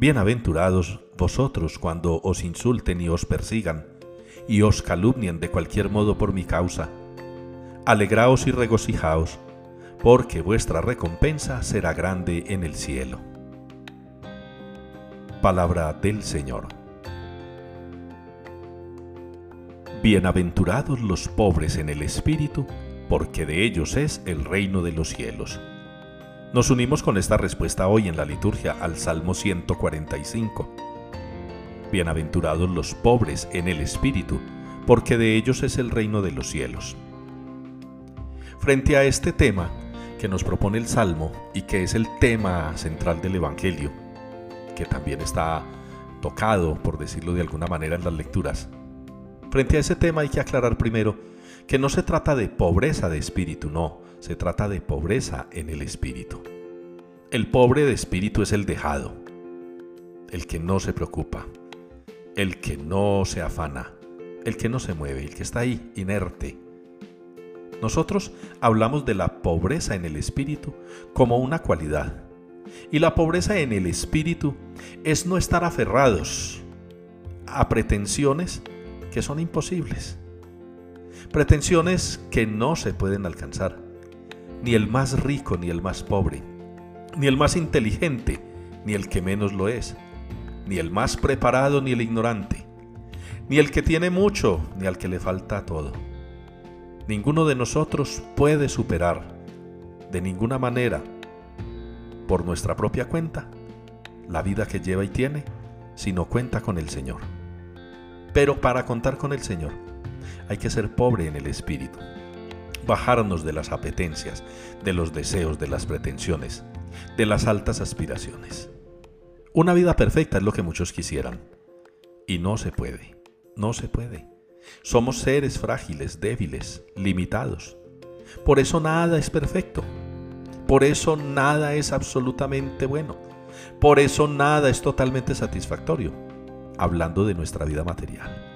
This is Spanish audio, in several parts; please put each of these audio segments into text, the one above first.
Bienaventurados vosotros cuando os insulten y os persigan, y os calumnien de cualquier modo por mi causa. Alegraos y regocijaos, porque vuestra recompensa será grande en el cielo. Palabra del Señor. Bienaventurados los pobres en el espíritu, porque de ellos es el reino de los cielos. Nos unimos con esta respuesta hoy en la liturgia al Salmo 145. Bienaventurados los pobres en el espíritu, porque de ellos es el reino de los cielos. Frente a este tema que nos propone el Salmo y que es el tema central del Evangelio, que también está tocado, por decirlo de alguna manera, en las lecturas, frente a ese tema hay que aclarar primero que no se trata de pobreza de espíritu, no, se trata de pobreza en el espíritu. El pobre de espíritu es el dejado, el que no se preocupa, el que no se afana, el que no se mueve, el que está ahí inerte. Nosotros hablamos de la pobreza en el espíritu como una cualidad. Y la pobreza en el espíritu es no estar aferrados a pretensiones que son imposibles. Pretensiones que no se pueden alcanzar ni el más rico ni el más pobre, ni el más inteligente ni el que menos lo es, ni el más preparado ni el ignorante, ni el que tiene mucho ni al que le falta todo. Ninguno de nosotros puede superar de ninguna manera, por nuestra propia cuenta, la vida que lleva y tiene, si no cuenta con el Señor. Pero para contar con el Señor, hay que ser pobre en el espíritu bajarnos de las apetencias, de los deseos, de las pretensiones, de las altas aspiraciones. Una vida perfecta es lo que muchos quisieran. Y no se puede, no se puede. Somos seres frágiles, débiles, limitados. Por eso nada es perfecto. Por eso nada es absolutamente bueno. Por eso nada es totalmente satisfactorio, hablando de nuestra vida material.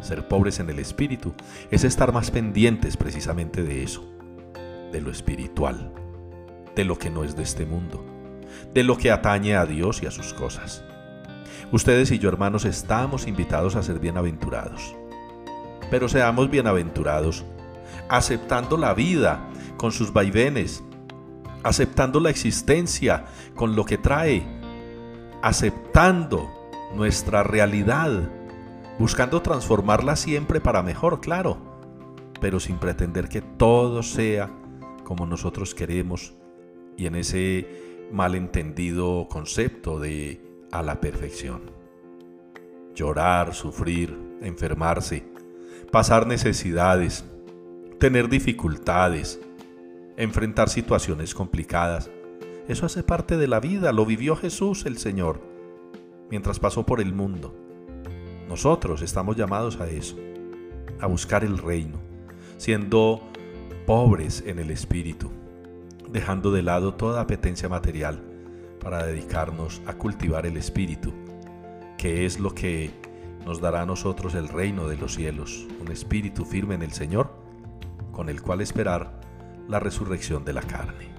Ser pobres en el espíritu es estar más pendientes precisamente de eso, de lo espiritual, de lo que no es de este mundo, de lo que atañe a Dios y a sus cosas. Ustedes y yo, hermanos, estamos invitados a ser bienaventurados. Pero seamos bienaventurados aceptando la vida con sus vaivenes, aceptando la existencia con lo que trae, aceptando nuestra realidad buscando transformarla siempre para mejor, claro, pero sin pretender que todo sea como nosotros queremos y en ese malentendido concepto de a la perfección. Llorar, sufrir, enfermarse, pasar necesidades, tener dificultades, enfrentar situaciones complicadas. Eso hace parte de la vida, lo vivió Jesús el Señor mientras pasó por el mundo. Nosotros estamos llamados a eso, a buscar el reino, siendo pobres en el espíritu, dejando de lado toda apetencia material para dedicarnos a cultivar el espíritu, que es lo que nos dará a nosotros el reino de los cielos, un espíritu firme en el Señor, con el cual esperar la resurrección de la carne.